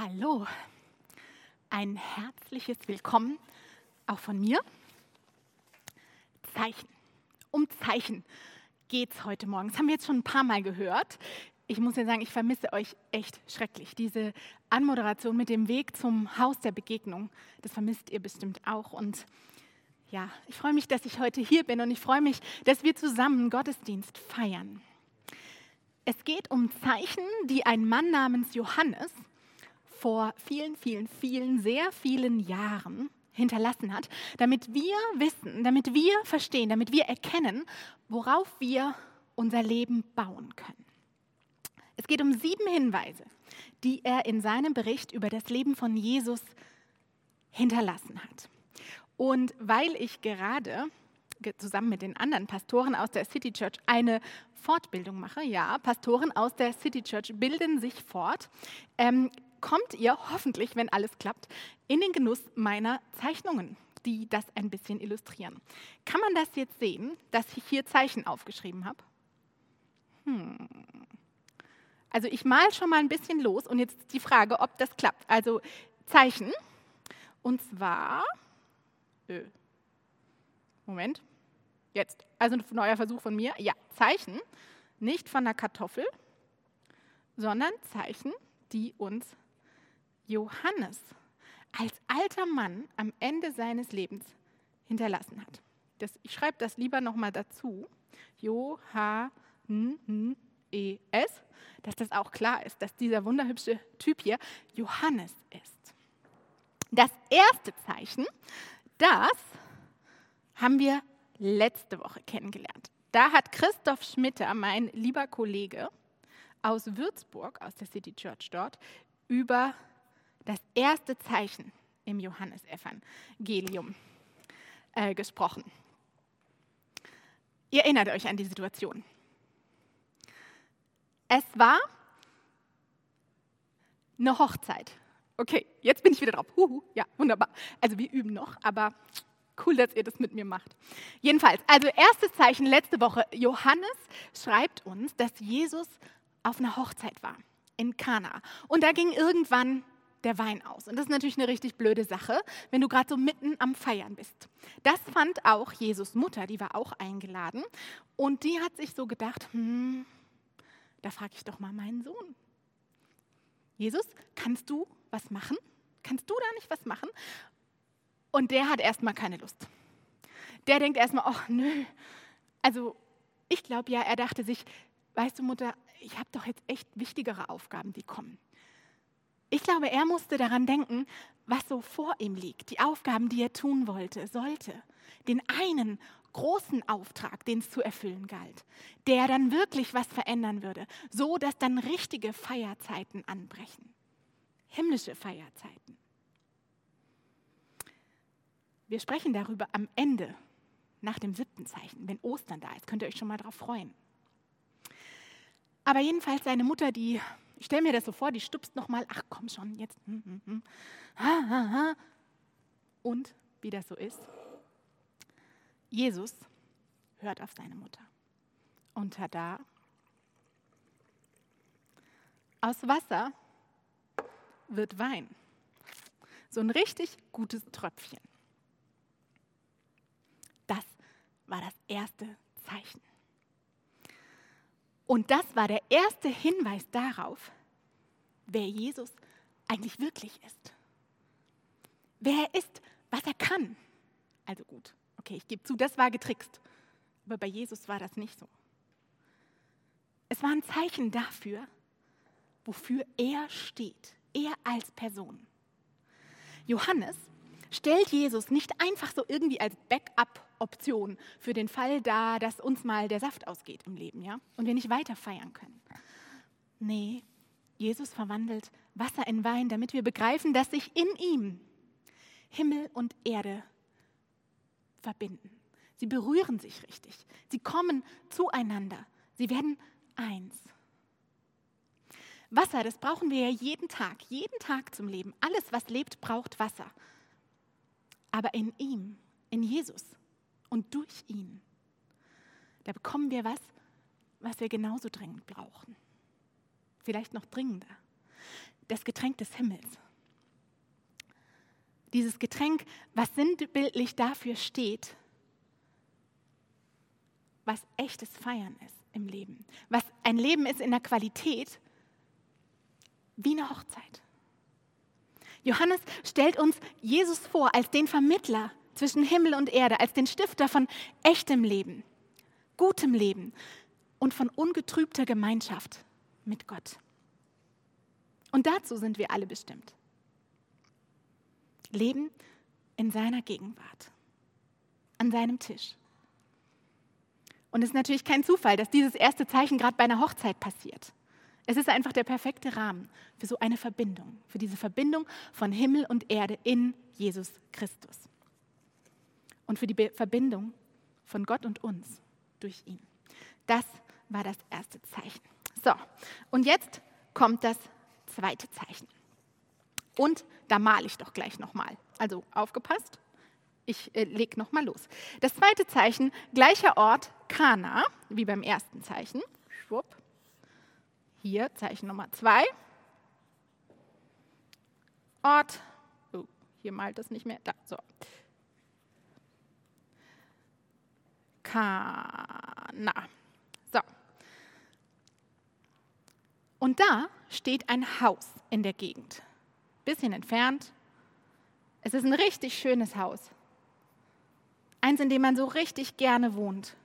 Hallo, ein herzliches Willkommen auch von mir. Zeichen. Um Zeichen geht es heute Morgen. Das haben wir jetzt schon ein paar Mal gehört. Ich muss ja sagen, ich vermisse euch echt schrecklich. Diese Anmoderation mit dem Weg zum Haus der Begegnung, das vermisst ihr bestimmt auch. Und ja, ich freue mich, dass ich heute hier bin und ich freue mich, dass wir zusammen Gottesdienst feiern. Es geht um Zeichen, die ein Mann namens Johannes vor vielen, vielen, vielen, sehr vielen Jahren hinterlassen hat, damit wir wissen, damit wir verstehen, damit wir erkennen, worauf wir unser Leben bauen können. Es geht um sieben Hinweise, die er in seinem Bericht über das Leben von Jesus hinterlassen hat. Und weil ich gerade zusammen mit den anderen Pastoren aus der City Church eine Fortbildung mache, ja, Pastoren aus der City Church bilden sich fort, ähm, kommt ihr hoffentlich, wenn alles klappt, in den Genuss meiner Zeichnungen, die das ein bisschen illustrieren. Kann man das jetzt sehen, dass ich hier Zeichen aufgeschrieben habe? Hm. Also ich mal schon mal ein bisschen los und jetzt die Frage, ob das klappt. Also Zeichen und zwar, äh, Moment, jetzt, also ein neuer Versuch von mir. Ja, Zeichen, nicht von einer Kartoffel, sondern Zeichen, die uns Johannes als alter Mann am Ende seines Lebens hinterlassen hat. Das, ich schreibe das lieber nochmal dazu. Johannes, dass das auch klar ist, dass dieser wunderhübsche Typ hier Johannes ist. Das erste Zeichen, das haben wir letzte Woche kennengelernt. Da hat Christoph Schmitter, mein lieber Kollege aus Würzburg, aus der City Church dort, über das erste Zeichen im Johannesevangelium äh, gesprochen. Ihr erinnert euch an die Situation. Es war eine Hochzeit. Okay, jetzt bin ich wieder drauf. Huhu, ja, wunderbar. Also wir üben noch, aber cool, dass ihr das mit mir macht. Jedenfalls, also erstes Zeichen letzte Woche. Johannes schreibt uns, dass Jesus auf einer Hochzeit war in Kana. Und da ging irgendwann der Wein aus. Und das ist natürlich eine richtig blöde Sache, wenn du gerade so mitten am Feiern bist. Das fand auch Jesus Mutter, die war auch eingeladen. Und die hat sich so gedacht, hm, da frage ich doch mal meinen Sohn. Jesus, kannst du was machen? Kannst du da nicht was machen? Und der hat erstmal keine Lust. Der denkt erstmal, ach nö. Also ich glaube ja, er dachte sich, weißt du Mutter, ich habe doch jetzt echt wichtigere Aufgaben, die kommen. Ich glaube, er musste daran denken, was so vor ihm liegt, die Aufgaben, die er tun wollte, sollte. Den einen großen Auftrag, den es zu erfüllen galt, der dann wirklich was verändern würde, so dass dann richtige Feierzeiten anbrechen. Himmlische Feierzeiten. Wir sprechen darüber am Ende, nach dem siebten Zeichen, wenn Ostern da ist. Könnt ihr euch schon mal darauf freuen. Aber jedenfalls seine Mutter, die ich stelle mir das so vor, die stupst nochmal, ach komm schon, jetzt. Hm, hm, hm. Und wie das so ist, Jesus hört auf seine Mutter. Und tada, aus Wasser wird Wein. So ein richtig gutes Tröpfchen. Das war das erste Zeichen. Und das war der erste Hinweis darauf, wer Jesus eigentlich wirklich ist. Wer er ist, was er kann. Also gut, okay, ich gebe zu, das war getrickst. Aber bei Jesus war das nicht so. Es war ein Zeichen dafür, wofür er steht, er als Person. Johannes stellt Jesus nicht einfach so irgendwie als Backup-Option für den Fall da, dass uns mal der Saft ausgeht im Leben, ja, und wir nicht weiter feiern können. Nee, Jesus verwandelt Wasser in Wein, damit wir begreifen, dass sich in ihm Himmel und Erde verbinden. Sie berühren sich richtig. Sie kommen zueinander. Sie werden eins. Wasser, das brauchen wir ja jeden Tag, jeden Tag zum Leben. Alles, was lebt, braucht Wasser aber in ihm, in Jesus und durch ihn. Da bekommen wir was, was wir genauso dringend brauchen. Vielleicht noch dringender. das Getränk des Himmels. Dieses Getränk, was sinnbildlich dafür steht, was echtes Feiern ist im Leben. Was ein Leben ist in der Qualität wie eine Hochzeit. Johannes stellt uns Jesus vor als den Vermittler zwischen Himmel und Erde, als den Stifter von echtem Leben, gutem Leben und von ungetrübter Gemeinschaft mit Gott. Und dazu sind wir alle bestimmt. Leben in seiner Gegenwart, an seinem Tisch. Und es ist natürlich kein Zufall, dass dieses erste Zeichen gerade bei einer Hochzeit passiert. Es ist einfach der perfekte Rahmen für so eine Verbindung, für diese Verbindung von Himmel und Erde in Jesus Christus. Und für die Verbindung von Gott und uns durch ihn. Das war das erste Zeichen. So, und jetzt kommt das zweite Zeichen. Und da male ich doch gleich nochmal. Also aufgepasst, ich äh, lege nochmal los. Das zweite Zeichen, gleicher Ort, Kana, wie beim ersten Zeichen. Schwupp. Hier, Zeichen Nummer zwei. Ort, oh, hier malt das nicht mehr, da, so. Kana. So. Und da steht ein Haus in der Gegend. Bisschen entfernt. Es ist ein richtig schönes Haus. Eins, in dem man so richtig gerne wohnt.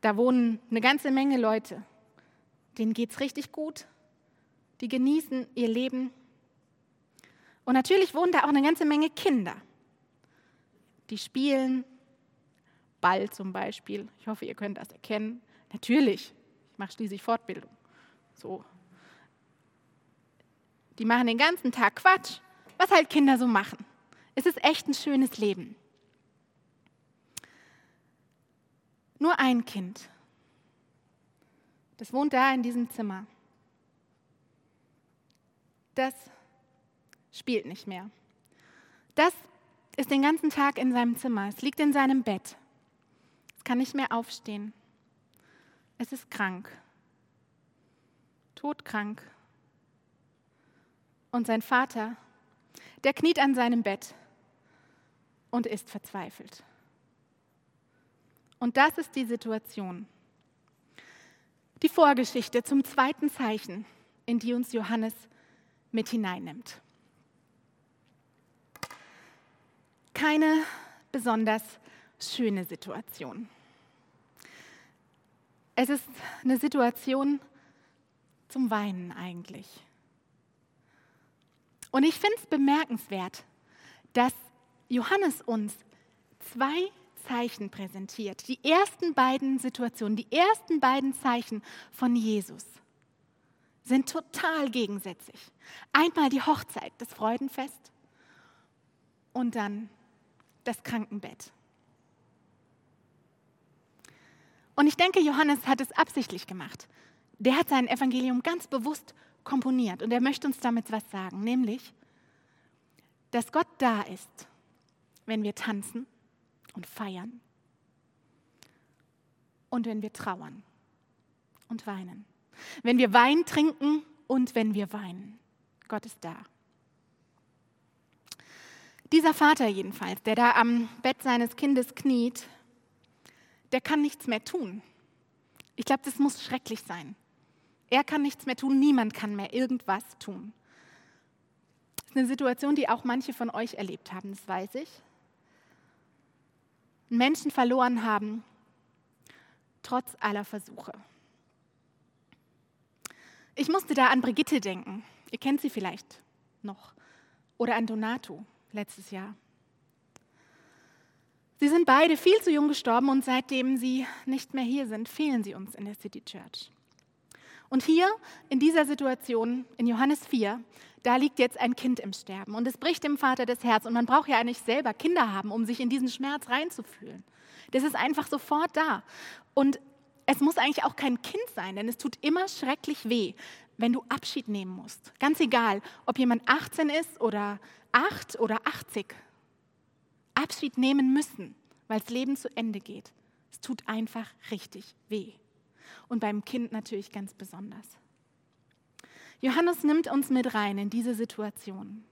Da wohnen eine ganze Menge Leute. Denen geht es richtig gut. Die genießen ihr Leben. Und natürlich wohnen da auch eine ganze Menge Kinder. Die spielen Ball zum Beispiel. Ich hoffe, ihr könnt das erkennen. Natürlich, ich mache schließlich Fortbildung. So. Die machen den ganzen Tag Quatsch, was halt Kinder so machen. Es ist echt ein schönes Leben. Nur ein Kind. Das wohnt da in diesem Zimmer. Das spielt nicht mehr. Das ist den ganzen Tag in seinem Zimmer. Es liegt in seinem Bett. Es kann nicht mehr aufstehen. Es ist krank. Todkrank. Und sein Vater, der kniet an seinem Bett und ist verzweifelt. Und das ist die Situation. Die Vorgeschichte zum zweiten Zeichen, in die uns Johannes mit hineinnimmt. Keine besonders schöne Situation. Es ist eine Situation zum Weinen eigentlich. Und ich finde es bemerkenswert, dass Johannes uns zwei Zeichen präsentiert. Die ersten beiden Situationen, die ersten beiden Zeichen von Jesus sind total gegensätzlich. Einmal die Hochzeit, das Freudenfest und dann das Krankenbett. Und ich denke, Johannes hat es absichtlich gemacht. Der hat sein Evangelium ganz bewusst komponiert und er möchte uns damit was sagen, nämlich, dass Gott da ist wenn wir tanzen und feiern und wenn wir trauern und weinen. Wenn wir Wein trinken und wenn wir weinen. Gott ist da. Dieser Vater jedenfalls, der da am Bett seines Kindes kniet, der kann nichts mehr tun. Ich glaube, das muss schrecklich sein. Er kann nichts mehr tun, niemand kann mehr irgendwas tun. Das ist eine Situation, die auch manche von euch erlebt haben, das weiß ich. Menschen verloren haben, trotz aller Versuche. Ich musste da an Brigitte denken. Ihr kennt sie vielleicht noch. Oder an Donato letztes Jahr. Sie sind beide viel zu jung gestorben und seitdem sie nicht mehr hier sind, fehlen sie uns in der City Church. Und hier in dieser Situation, in Johannes 4, da liegt jetzt ein Kind im Sterben und es bricht dem Vater das Herz. Und man braucht ja eigentlich selber Kinder haben, um sich in diesen Schmerz reinzufühlen. Das ist einfach sofort da. Und es muss eigentlich auch kein Kind sein, denn es tut immer schrecklich weh, wenn du Abschied nehmen musst. Ganz egal, ob jemand 18 ist oder 8 oder 80. Abschied nehmen müssen, weil das Leben zu Ende geht. Es tut einfach richtig weh und beim Kind natürlich ganz besonders. Johannes nimmt uns mit rein in diese Situation.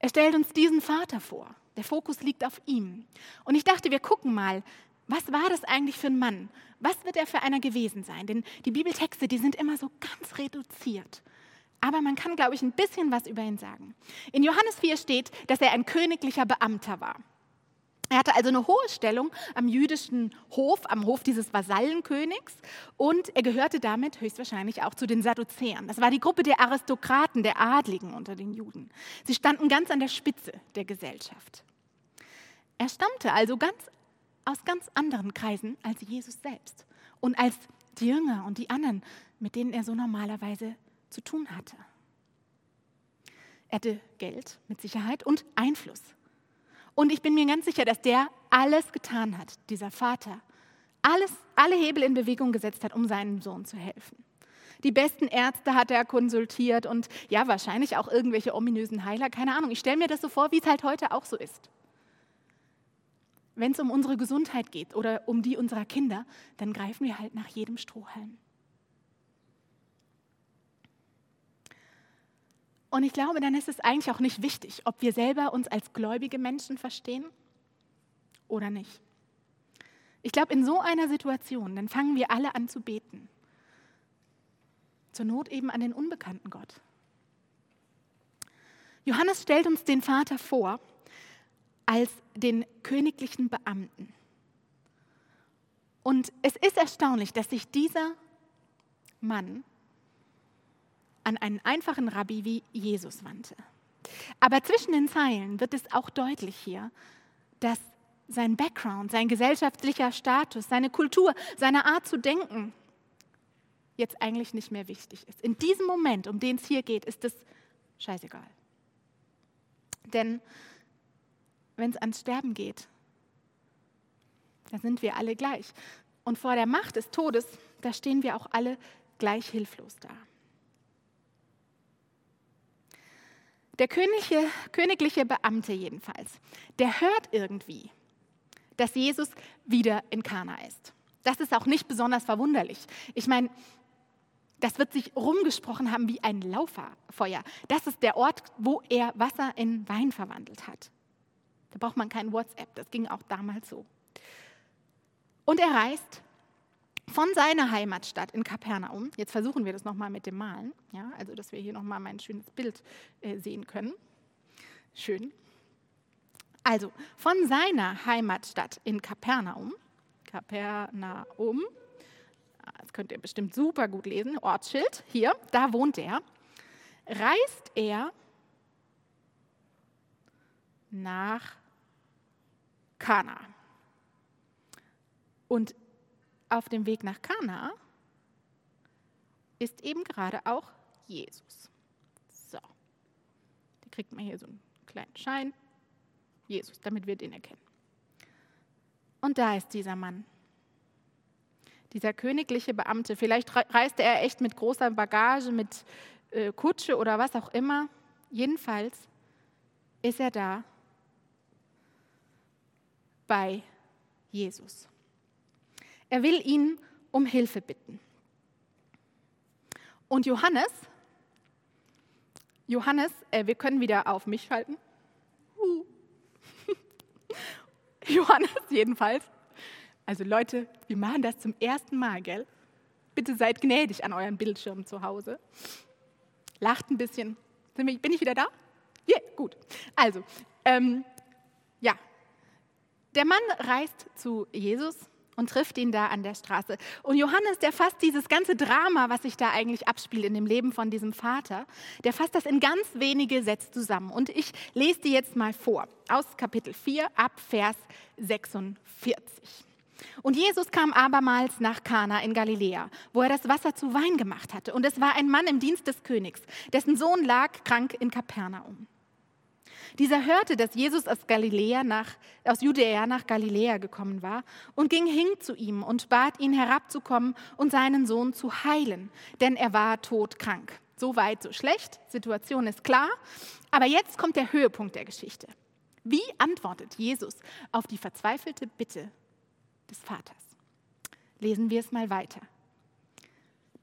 Er stellt uns diesen Vater vor. Der Fokus liegt auf ihm. Und ich dachte, wir gucken mal, was war das eigentlich für ein Mann? Was wird er für einer gewesen sein? Denn die Bibeltexte, die sind immer so ganz reduziert. Aber man kann, glaube ich, ein bisschen was über ihn sagen. In Johannes 4 steht, dass er ein königlicher Beamter war. Er hatte also eine hohe Stellung am jüdischen Hof, am Hof dieses Vasallenkönigs und er gehörte damit höchstwahrscheinlich auch zu den Sadduzäern. Das war die Gruppe der Aristokraten, der Adligen unter den Juden. Sie standen ganz an der Spitze der Gesellschaft. Er stammte also ganz, aus ganz anderen Kreisen als Jesus selbst und als die Jünger und die anderen, mit denen er so normalerweise zu tun hatte. Er hatte Geld mit Sicherheit und Einfluss. Und ich bin mir ganz sicher, dass der alles getan hat, dieser Vater. Alles, alle Hebel in Bewegung gesetzt hat, um seinem Sohn zu helfen. Die besten Ärzte hat er konsultiert und ja, wahrscheinlich auch irgendwelche ominösen Heiler, keine Ahnung. Ich stelle mir das so vor, wie es halt heute auch so ist. Wenn es um unsere Gesundheit geht oder um die unserer Kinder, dann greifen wir halt nach jedem Strohhalm. Und ich glaube, dann ist es eigentlich auch nicht wichtig, ob wir selber uns als gläubige Menschen verstehen oder nicht. Ich glaube, in so einer Situation, dann fangen wir alle an zu beten. Zur Not eben an den unbekannten Gott. Johannes stellt uns den Vater vor als den königlichen Beamten. Und es ist erstaunlich, dass sich dieser Mann an einen einfachen Rabbi wie Jesus wandte. Aber zwischen den Zeilen wird es auch deutlich hier, dass sein Background, sein gesellschaftlicher Status, seine Kultur, seine Art zu denken jetzt eigentlich nicht mehr wichtig ist. In diesem Moment, um den es hier geht, ist es scheißegal. Denn wenn es ans Sterben geht, da sind wir alle gleich. Und vor der Macht des Todes, da stehen wir auch alle gleich hilflos da. Der königliche, königliche Beamte jedenfalls, der hört irgendwie, dass Jesus wieder in Kana ist. Das ist auch nicht besonders verwunderlich. Ich meine, das wird sich rumgesprochen haben wie ein Lauferfeuer. Das ist der Ort, wo er Wasser in Wein verwandelt hat. Da braucht man kein WhatsApp, das ging auch damals so. Und er reist von seiner Heimatstadt in Kapernaum, jetzt versuchen wir das nochmal mit dem Malen, ja, also dass wir hier nochmal mein schönes Bild äh, sehen können. Schön. Also von seiner Heimatstadt in Kapernaum, Kapernaum, ah, das könnt ihr bestimmt super gut lesen, Ortsschild, hier, da wohnt er, reist er nach Kana. Und auf dem Weg nach Kana ist eben gerade auch Jesus. So, da kriegt man hier so einen kleinen Schein. Jesus, damit wir den erkennen. Und da ist dieser Mann, dieser königliche Beamte. Vielleicht reiste er echt mit großer Bagage, mit äh, Kutsche oder was auch immer. Jedenfalls ist er da bei Jesus. Er will ihn um Hilfe bitten. Und Johannes, Johannes, äh, wir können wieder auf mich schalten. Uh. Johannes jedenfalls. Also Leute, wir machen das zum ersten Mal, gell? Bitte seid gnädig an euren Bildschirmen zu Hause. Lacht ein bisschen. Bin ich wieder da? Ja, yeah, gut. Also, ähm, ja. Der Mann reist zu Jesus und trifft ihn da an der Straße. Und Johannes, der fasst dieses ganze Drama, was sich da eigentlich abspielt in dem Leben von diesem Vater, der fasst das in ganz wenige Sätze zusammen. Und ich lese die jetzt mal vor, aus Kapitel 4 ab Vers 46. Und Jesus kam abermals nach Kana in Galiläa, wo er das Wasser zu Wein gemacht hatte. Und es war ein Mann im Dienst des Königs, dessen Sohn lag krank in Kapernaum. Dieser hörte, dass Jesus aus, Galiläa nach, aus Judäa nach Galiläa gekommen war und ging hin zu ihm und bat ihn herabzukommen und seinen Sohn zu heilen, denn er war todkrank. So weit, so schlecht, Situation ist klar. Aber jetzt kommt der Höhepunkt der Geschichte. Wie antwortet Jesus auf die verzweifelte Bitte des Vaters? Lesen wir es mal weiter.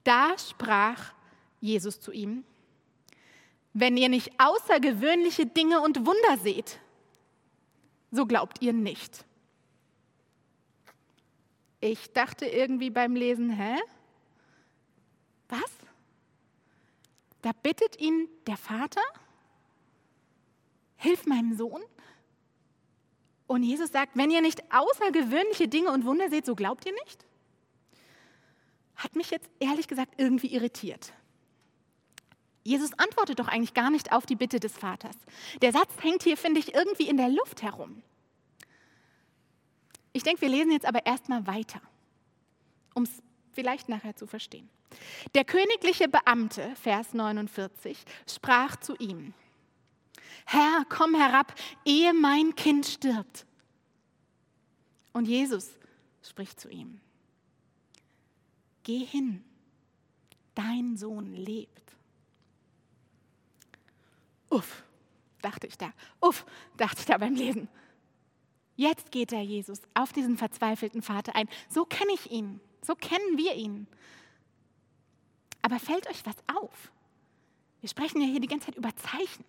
Da sprach Jesus zu ihm, wenn ihr nicht außergewöhnliche Dinge und Wunder seht, so glaubt ihr nicht. Ich dachte irgendwie beim Lesen, hä? Was? Da bittet ihn der Vater, hilf meinem Sohn. Und Jesus sagt, wenn ihr nicht außergewöhnliche Dinge und Wunder seht, so glaubt ihr nicht? Hat mich jetzt ehrlich gesagt irgendwie irritiert. Jesus antwortet doch eigentlich gar nicht auf die Bitte des Vaters. Der Satz hängt hier, finde ich, irgendwie in der Luft herum. Ich denke, wir lesen jetzt aber erstmal weiter, um es vielleicht nachher zu verstehen. Der königliche Beamte, Vers 49, sprach zu ihm, Herr, komm herab, ehe mein Kind stirbt. Und Jesus spricht zu ihm, Geh hin, dein Sohn lebt. Uff, dachte ich da. Uff, dachte ich da beim Lesen. Jetzt geht der Jesus auf diesen verzweifelten Vater ein. So kenne ich ihn. So kennen wir ihn. Aber fällt euch was auf? Wir sprechen ja hier die ganze Zeit über Zeichen.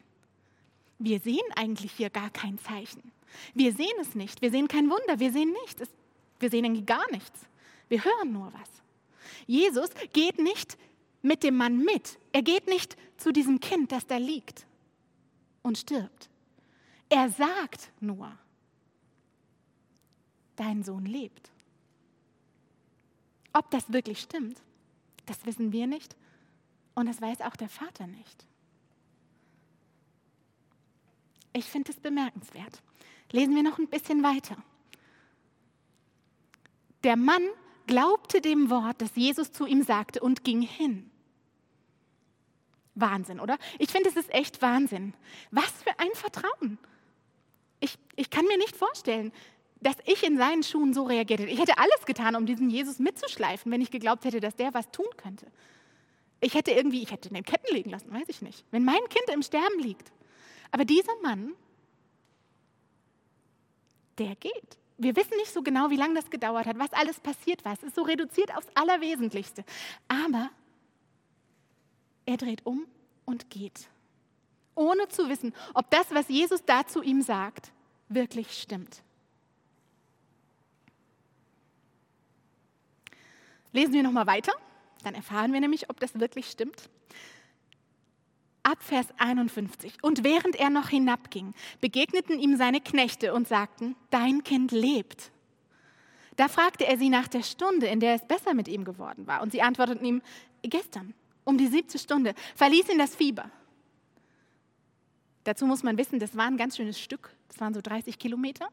Wir sehen eigentlich hier gar kein Zeichen. Wir sehen es nicht. Wir sehen kein Wunder. Wir sehen nichts. Wir sehen irgendwie gar nichts. Wir hören nur was. Jesus geht nicht mit dem Mann mit. Er geht nicht zu diesem Kind, das da liegt und stirbt. Er sagt nur, dein Sohn lebt. Ob das wirklich stimmt, das wissen wir nicht und das weiß auch der Vater nicht. Ich finde es bemerkenswert. Lesen wir noch ein bisschen weiter. Der Mann glaubte dem Wort, das Jesus zu ihm sagte und ging hin. Wahnsinn, oder? Ich finde, es ist echt Wahnsinn. Was für ein Vertrauen. Ich, ich kann mir nicht vorstellen, dass ich in seinen Schuhen so reagiert hätte. Ich hätte alles getan, um diesen Jesus mitzuschleifen, wenn ich geglaubt hätte, dass der was tun könnte. Ich hätte irgendwie, ich hätte in den Ketten legen lassen, weiß ich nicht. Wenn mein Kind im Sterben liegt. Aber dieser Mann, der geht. Wir wissen nicht so genau, wie lange das gedauert hat, was alles passiert war. Es ist so reduziert aufs Allerwesentlichste. Aber er dreht um und geht, ohne zu wissen, ob das, was Jesus da zu ihm sagt, wirklich stimmt. Lesen wir nochmal weiter, dann erfahren wir nämlich, ob das wirklich stimmt. Ab Vers 51. Und während er noch hinabging, begegneten ihm seine Knechte und sagten, dein Kind lebt. Da fragte er sie nach der Stunde, in der es besser mit ihm geworden war. Und sie antworteten ihm, gestern um die siebte Stunde, verließ ihn das Fieber. Dazu muss man wissen, das war ein ganz schönes Stück, das waren so 30 Kilometer.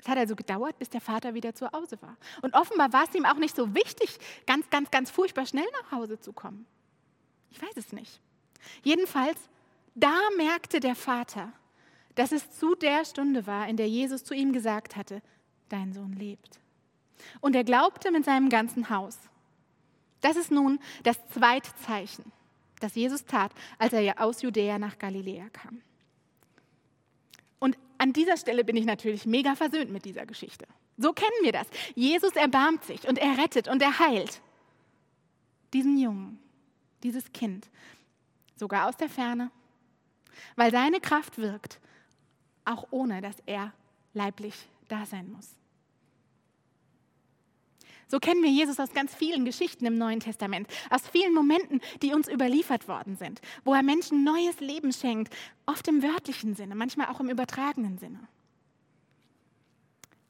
Es hat also gedauert, bis der Vater wieder zu Hause war. Und offenbar war es ihm auch nicht so wichtig, ganz, ganz, ganz furchtbar schnell nach Hause zu kommen. Ich weiß es nicht. Jedenfalls, da merkte der Vater, dass es zu der Stunde war, in der Jesus zu ihm gesagt hatte, dein Sohn lebt. Und er glaubte mit seinem ganzen Haus. Das ist nun das zweite Zeichen, das Jesus tat, als er aus Judäa nach Galiläa kam. Und an dieser Stelle bin ich natürlich mega versöhnt mit dieser Geschichte. So kennen wir das. Jesus erbarmt sich und er rettet und er heilt diesen Jungen, dieses Kind, sogar aus der Ferne, weil seine Kraft wirkt, auch ohne dass er leiblich da sein muss. So kennen wir Jesus aus ganz vielen Geschichten im Neuen Testament, aus vielen Momenten, die uns überliefert worden sind, wo er Menschen neues Leben schenkt, oft im wörtlichen Sinne, manchmal auch im übertragenen Sinne.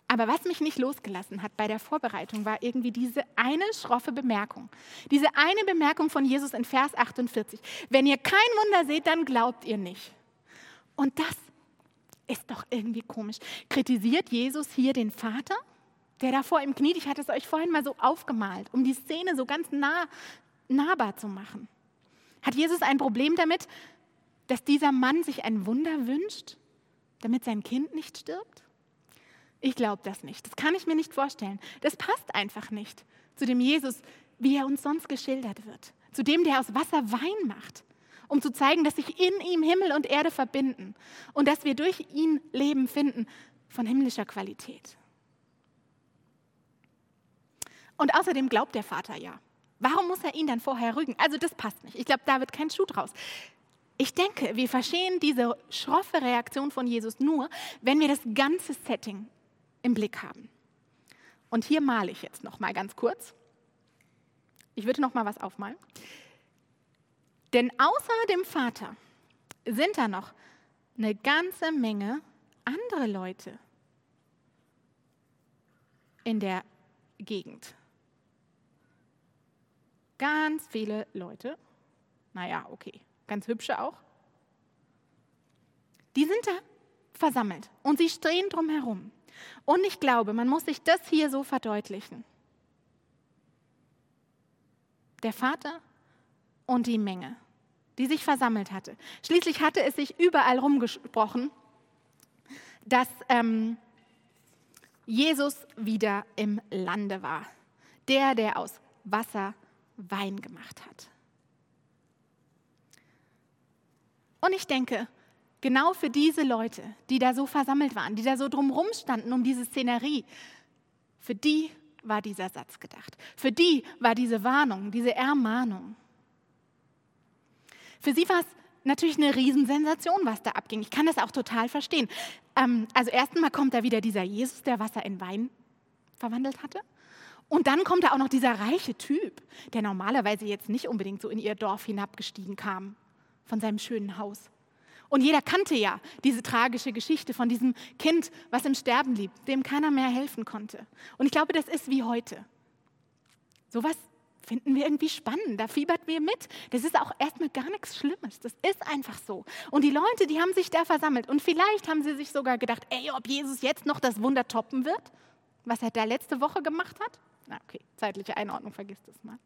Aber was mich nicht losgelassen hat bei der Vorbereitung, war irgendwie diese eine schroffe Bemerkung. Diese eine Bemerkung von Jesus in Vers 48. Wenn ihr kein Wunder seht, dann glaubt ihr nicht. Und das ist doch irgendwie komisch. Kritisiert Jesus hier den Vater? Der da vor ihm kniet. Ich hatte es euch vorhin mal so aufgemalt, um die Szene so ganz nah, nahbar zu machen. Hat Jesus ein Problem damit, dass dieser Mann sich ein Wunder wünscht, damit sein Kind nicht stirbt? Ich glaube das nicht. Das kann ich mir nicht vorstellen. Das passt einfach nicht zu dem Jesus, wie er uns sonst geschildert wird. Zu dem, der aus Wasser Wein macht, um zu zeigen, dass sich in ihm Himmel und Erde verbinden und dass wir durch ihn Leben finden von himmlischer Qualität. Und außerdem glaubt der Vater ja. Warum muss er ihn dann vorher rügen? Also das passt nicht. Ich glaube, da wird kein Schuh draus. Ich denke, wir verstehen diese schroffe Reaktion von Jesus nur, wenn wir das ganze Setting im Blick haben. Und hier male ich jetzt noch mal ganz kurz. Ich würde noch mal was aufmalen. Denn außer dem Vater sind da noch eine ganze Menge andere Leute in der Gegend. Ganz viele Leute. Naja, okay, ganz hübsche auch. Die sind da versammelt und sie stehen drumherum. Und ich glaube, man muss sich das hier so verdeutlichen. Der Vater und die Menge, die sich versammelt hatte. Schließlich hatte es sich überall rumgesprochen, dass ähm, Jesus wieder im Lande war. Der, der aus Wasser Wein gemacht hat. Und ich denke, genau für diese Leute, die da so versammelt waren, die da so drumherum standen um diese Szenerie, für die war dieser Satz gedacht. Für die war diese Warnung, diese Ermahnung. Für sie war es natürlich eine Riesensensation, was da abging. Ich kann das auch total verstehen. Ähm, also erstmal kommt da wieder dieser Jesus, der Wasser in Wein verwandelt hatte. Und dann kommt da auch noch dieser reiche Typ, der normalerweise jetzt nicht unbedingt so in ihr Dorf hinabgestiegen kam, von seinem schönen Haus. Und jeder kannte ja diese tragische Geschichte von diesem Kind, was im Sterben blieb, dem keiner mehr helfen konnte. Und ich glaube, das ist wie heute. Sowas finden wir irgendwie spannend, da fiebert wir mit. Das ist auch erstmal gar nichts Schlimmes, das ist einfach so. Und die Leute, die haben sich da versammelt und vielleicht haben sie sich sogar gedacht, ey, ob Jesus jetzt noch das Wunder toppen wird, was er da letzte Woche gemacht hat. Na okay, zeitliche Einordnung, vergisst es mal.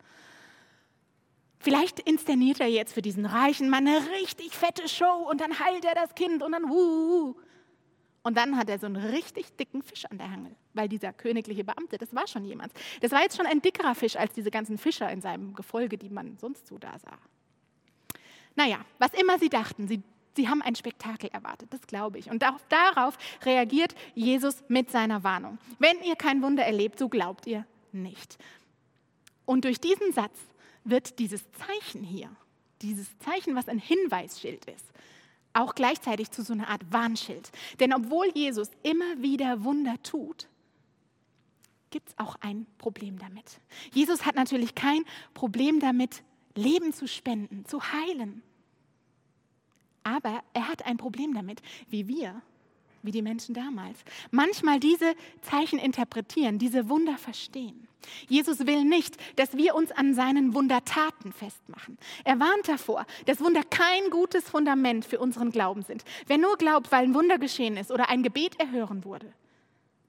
Vielleicht inszeniert er jetzt für diesen reichen Mann eine richtig fette Show und dann heilt er das Kind und dann wuh. Und dann hat er so einen richtig dicken Fisch an der Hangel, weil dieser königliche Beamte, das war schon jemand. Das war jetzt schon ein dickerer Fisch als diese ganzen Fischer in seinem Gefolge, die man sonst so da sah. Naja, was immer sie dachten, sie, sie haben ein Spektakel erwartet, das glaube ich. Und darauf reagiert Jesus mit seiner Warnung. Wenn ihr kein Wunder erlebt, so glaubt ihr nicht. Und durch diesen Satz wird dieses Zeichen hier, dieses Zeichen, was ein Hinweisschild ist, auch gleichzeitig zu so einer Art Warnschild. Denn obwohl Jesus immer wieder Wunder tut, gibt es auch ein Problem damit. Jesus hat natürlich kein Problem damit, Leben zu spenden, zu heilen. Aber er hat ein Problem damit, wie wir wie die Menschen damals. Manchmal diese Zeichen interpretieren, diese Wunder verstehen. Jesus will nicht, dass wir uns an seinen Wundertaten festmachen. Er warnt davor, dass Wunder kein gutes Fundament für unseren Glauben sind. Wer nur glaubt, weil ein Wunder geschehen ist oder ein Gebet erhören wurde,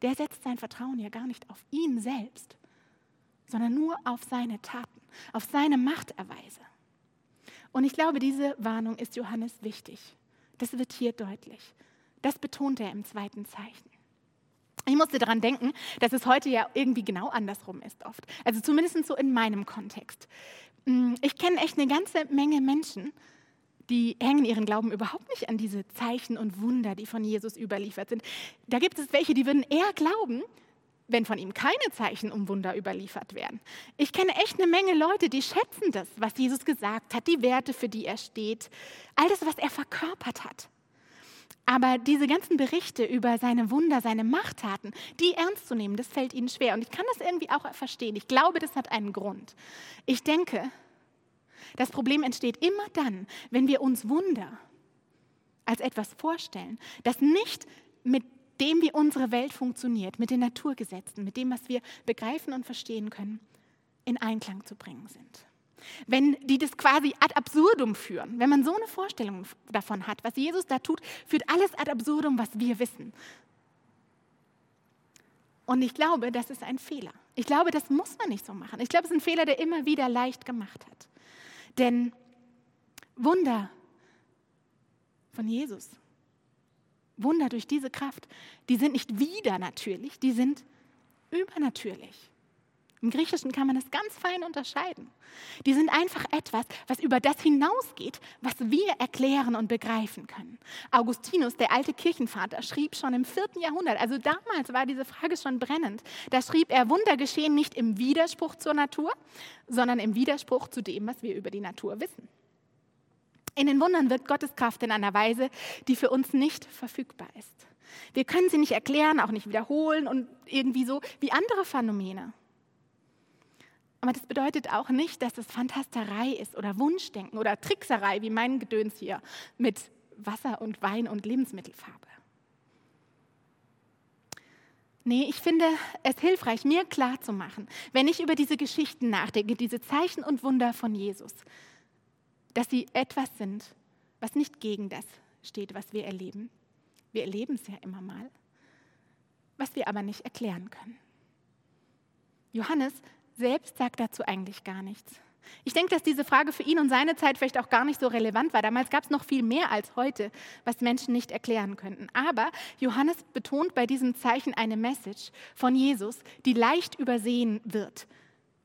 der setzt sein Vertrauen ja gar nicht auf ihn selbst, sondern nur auf seine Taten, auf seine Machterweise. Und ich glaube, diese Warnung ist Johannes wichtig. Das wird hier deutlich. Das betont er im zweiten Zeichen. Ich musste daran denken, dass es heute ja irgendwie genau andersrum ist oft. Also zumindest so in meinem Kontext. Mm, ich kenne echt eine ganze Menge Menschen, die hängen ihren Glauben überhaupt nicht an diese Zeichen und Wunder, die von Jesus überliefert sind. Da gibt es welche, die würden eher glauben, wenn von ihm keine Zeichen und Wunder überliefert werden. Ich kenne echt eine Menge Leute, die schätzen das, was Jesus gesagt hat, die Werte, für die er steht, all das, was er verkörpert hat. Aber diese ganzen Berichte über seine Wunder, seine Machttaten, die ernst zu nehmen, das fällt ihnen schwer. Und ich kann das irgendwie auch verstehen. Ich glaube, das hat einen Grund. Ich denke, das Problem entsteht immer dann, wenn wir uns Wunder als etwas vorstellen, das nicht mit dem, wie unsere Welt funktioniert, mit den Naturgesetzen, mit dem, was wir begreifen und verstehen können, in Einklang zu bringen sind wenn die das quasi ad absurdum führen, wenn man so eine Vorstellung davon hat, was Jesus da tut, führt alles ad absurdum, was wir wissen. Und ich glaube, das ist ein Fehler. Ich glaube, das muss man nicht so machen. Ich glaube, es ist ein Fehler, der immer wieder leicht gemacht hat. Denn Wunder von Jesus, Wunder durch diese Kraft, die sind nicht wieder natürlich, die sind übernatürlich. Im Griechischen kann man das ganz fein unterscheiden. Die sind einfach etwas, was über das hinausgeht, was wir erklären und begreifen können. Augustinus, der alte Kirchenvater, schrieb schon im vierten Jahrhundert, also damals war diese Frage schon brennend, da schrieb er, Wunder geschehen nicht im Widerspruch zur Natur, sondern im Widerspruch zu dem, was wir über die Natur wissen. In den Wundern wirkt Gottes Kraft in einer Weise, die für uns nicht verfügbar ist. Wir können sie nicht erklären, auch nicht wiederholen und irgendwie so wie andere Phänomene. Aber das bedeutet auch nicht, dass es Fantasterei ist oder Wunschdenken oder Trickserei wie mein Gedöns hier mit Wasser und Wein und Lebensmittelfarbe. Nee, ich finde es hilfreich, mir klarzumachen, wenn ich über diese Geschichten nachdenke, diese Zeichen und Wunder von Jesus, dass sie etwas sind, was nicht gegen das steht, was wir erleben. Wir erleben es ja immer mal, was wir aber nicht erklären können. Johannes selbst sagt dazu eigentlich gar nichts. Ich denke, dass diese Frage für ihn und seine Zeit vielleicht auch gar nicht so relevant war. Damals gab es noch viel mehr als heute, was Menschen nicht erklären könnten. Aber Johannes betont bei diesem Zeichen eine Message von Jesus, die leicht übersehen wird.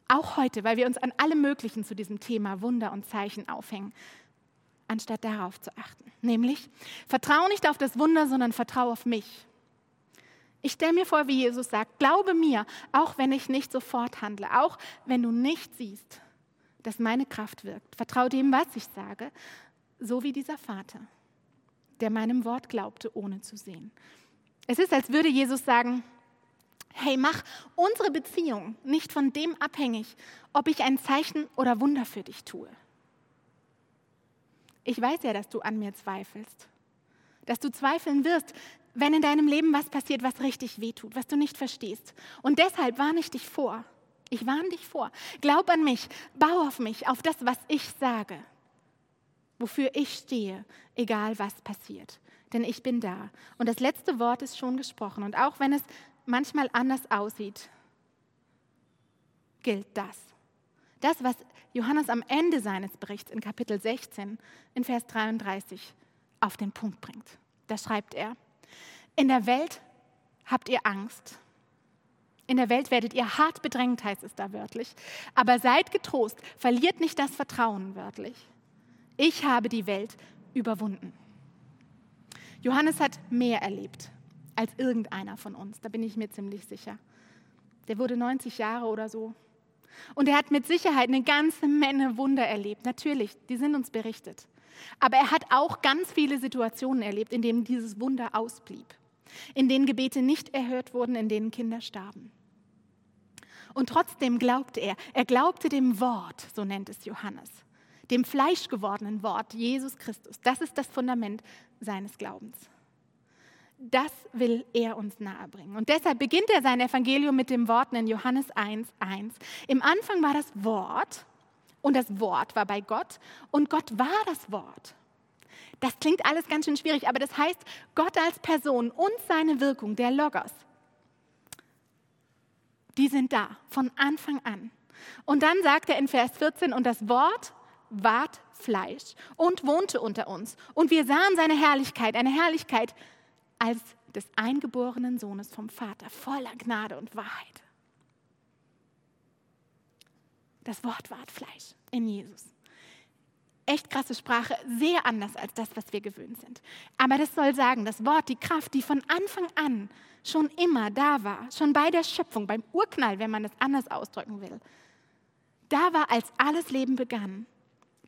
Auch heute, weil wir uns an allem Möglichen zu diesem Thema Wunder und Zeichen aufhängen, anstatt darauf zu achten. Nämlich, vertraue nicht auf das Wunder, sondern vertraue auf mich. Ich stelle mir vor, wie Jesus sagt, glaube mir, auch wenn ich nicht sofort handle, auch wenn du nicht siehst, dass meine Kraft wirkt. Vertraue dem, was ich sage, so wie dieser Vater, der meinem Wort glaubte, ohne zu sehen. Es ist, als würde Jesus sagen, hey, mach unsere Beziehung nicht von dem abhängig, ob ich ein Zeichen oder Wunder für dich tue. Ich weiß ja, dass du an mir zweifelst, dass du zweifeln wirst, wenn in deinem Leben was passiert, was richtig wehtut, was du nicht verstehst. Und deshalb warne ich dich vor. Ich warne dich vor. Glaub an mich, bau auf mich, auf das, was ich sage, wofür ich stehe, egal was passiert. Denn ich bin da. Und das letzte Wort ist schon gesprochen. Und auch wenn es manchmal anders aussieht, gilt das. Das, was Johannes am Ende seines Berichts in Kapitel 16 in Vers 33 auf den Punkt bringt. Da schreibt er, in der Welt habt ihr Angst. In der Welt werdet ihr hart bedrängt, heißt es da wörtlich. Aber seid getrost, verliert nicht das Vertrauen wörtlich. Ich habe die Welt überwunden. Johannes hat mehr erlebt als irgendeiner von uns, da bin ich mir ziemlich sicher. Der wurde 90 Jahre oder so. Und er hat mit Sicherheit eine ganze Menge Wunder erlebt. Natürlich, die sind uns berichtet. Aber er hat auch ganz viele Situationen erlebt, in denen dieses Wunder ausblieb in denen Gebete nicht erhört wurden, in denen Kinder starben. Und trotzdem glaubte er, er glaubte dem Wort, so nennt es Johannes, dem fleischgewordenen Wort, Jesus Christus. Das ist das Fundament seines Glaubens. Das will er uns nahebringen. Und deshalb beginnt er sein Evangelium mit den Worten in Johannes 1, 1. Im Anfang war das Wort und das Wort war bei Gott und Gott war das Wort. Das klingt alles ganz schön schwierig, aber das heißt, Gott als Person und seine Wirkung, der Logos, die sind da von Anfang an. Und dann sagt er in Vers 14, und das Wort ward Fleisch und wohnte unter uns. Und wir sahen seine Herrlichkeit, eine Herrlichkeit als des eingeborenen Sohnes vom Vater, voller Gnade und Wahrheit. Das Wort ward Fleisch in Jesus echt krasse Sprache, sehr anders als das, was wir gewöhnt sind. Aber das soll sagen, das Wort, die Kraft, die von Anfang an schon immer da war, schon bei der Schöpfung, beim Urknall, wenn man es anders ausdrücken will, da war, als alles Leben begann,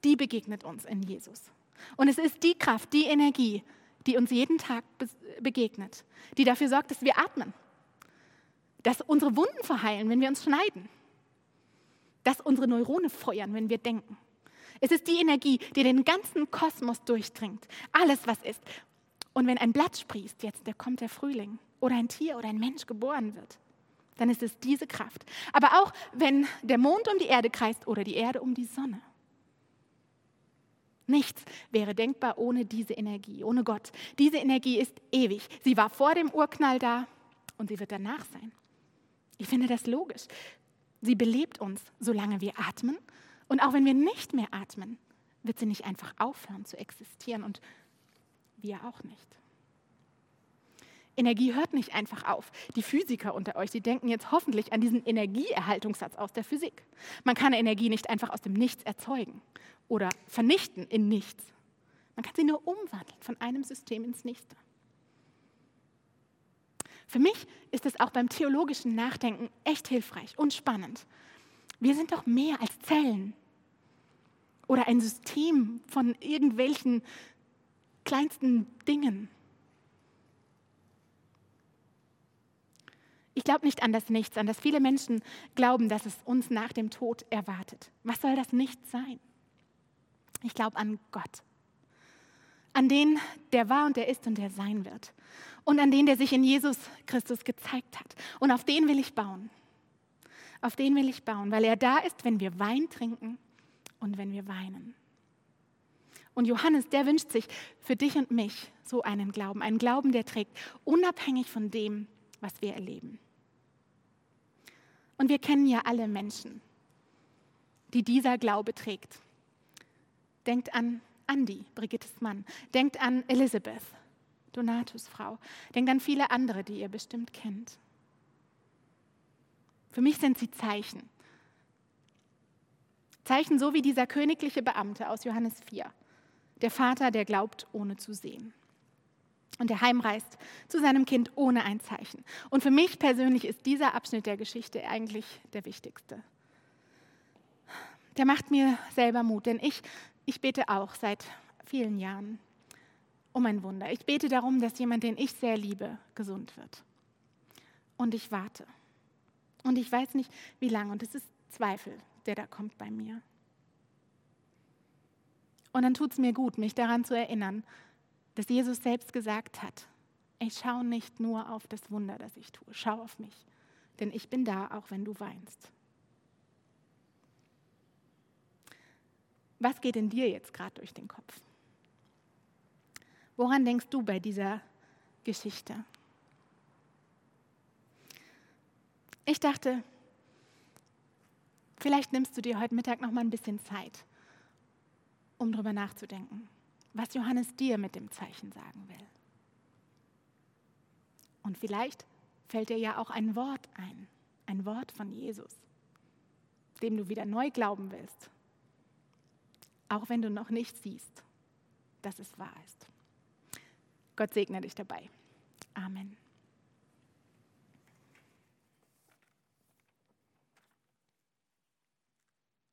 die begegnet uns in Jesus. Und es ist die Kraft, die Energie, die uns jeden Tag begegnet, die dafür sorgt, dass wir atmen, dass unsere Wunden verheilen, wenn wir uns schneiden, dass unsere Neurone feuern, wenn wir denken es ist die Energie, die den ganzen Kosmos durchdringt. Alles, was ist. Und wenn ein Blatt sprießt, jetzt da kommt der Frühling oder ein Tier oder ein Mensch geboren wird, dann ist es diese Kraft. Aber auch wenn der Mond um die Erde kreist oder die Erde um die Sonne. Nichts wäre denkbar ohne diese Energie, ohne Gott. Diese Energie ist ewig. Sie war vor dem Urknall da und sie wird danach sein. Ich finde das logisch. Sie belebt uns, solange wir atmen und auch wenn wir nicht mehr atmen, wird sie nicht einfach aufhören zu existieren und wir auch nicht. Energie hört nicht einfach auf. Die Physiker unter euch, die denken jetzt hoffentlich an diesen Energieerhaltungssatz aus der Physik. Man kann Energie nicht einfach aus dem Nichts erzeugen oder vernichten in nichts. Man kann sie nur umwandeln von einem System ins nächste. Für mich ist es auch beim theologischen Nachdenken echt hilfreich und spannend. Wir sind doch mehr als Zellen oder ein System von irgendwelchen kleinsten Dingen. Ich glaube nicht an das Nichts, an das viele Menschen glauben, dass es uns nach dem Tod erwartet. Was soll das Nichts sein? Ich glaube an Gott, an den, der war und der ist und der sein wird und an den, der sich in Jesus Christus gezeigt hat. Und auf den will ich bauen. Auf den will ich bauen, weil er da ist, wenn wir Wein trinken und wenn wir weinen. Und Johannes, der wünscht sich für dich und mich so einen Glauben, einen Glauben, der trägt, unabhängig von dem, was wir erleben. Und wir kennen ja alle Menschen, die dieser Glaube trägt. Denkt an Andi, Brigittes Mann. Denkt an Elisabeth, Donatus Frau. Denkt an viele andere, die ihr bestimmt kennt. Für mich sind sie Zeichen. Zeichen so wie dieser königliche Beamte aus Johannes 4. Der Vater, der glaubt, ohne zu sehen. Und der heimreist zu seinem Kind ohne ein Zeichen. Und für mich persönlich ist dieser Abschnitt der Geschichte eigentlich der wichtigste. Der macht mir selber Mut, denn ich ich bete auch seit vielen Jahren um ein Wunder. Ich bete darum, dass jemand, den ich sehr liebe, gesund wird. Und ich warte. Und ich weiß nicht, wie lange. Und es ist Zweifel, der da kommt bei mir. Und dann tut es mir gut, mich daran zu erinnern, dass Jesus selbst gesagt hat, ich schaue nicht nur auf das Wunder, das ich tue, schau auf mich, denn ich bin da, auch wenn du weinst. Was geht in dir jetzt gerade durch den Kopf? Woran denkst du bei dieser Geschichte? Ich dachte, vielleicht nimmst du dir heute Mittag noch mal ein bisschen Zeit, um darüber nachzudenken, was Johannes dir mit dem Zeichen sagen will. Und vielleicht fällt dir ja auch ein Wort ein, ein Wort von Jesus, dem du wieder neu glauben willst auch wenn du noch nicht siehst, dass es wahr ist. Gott segne dich dabei. Amen.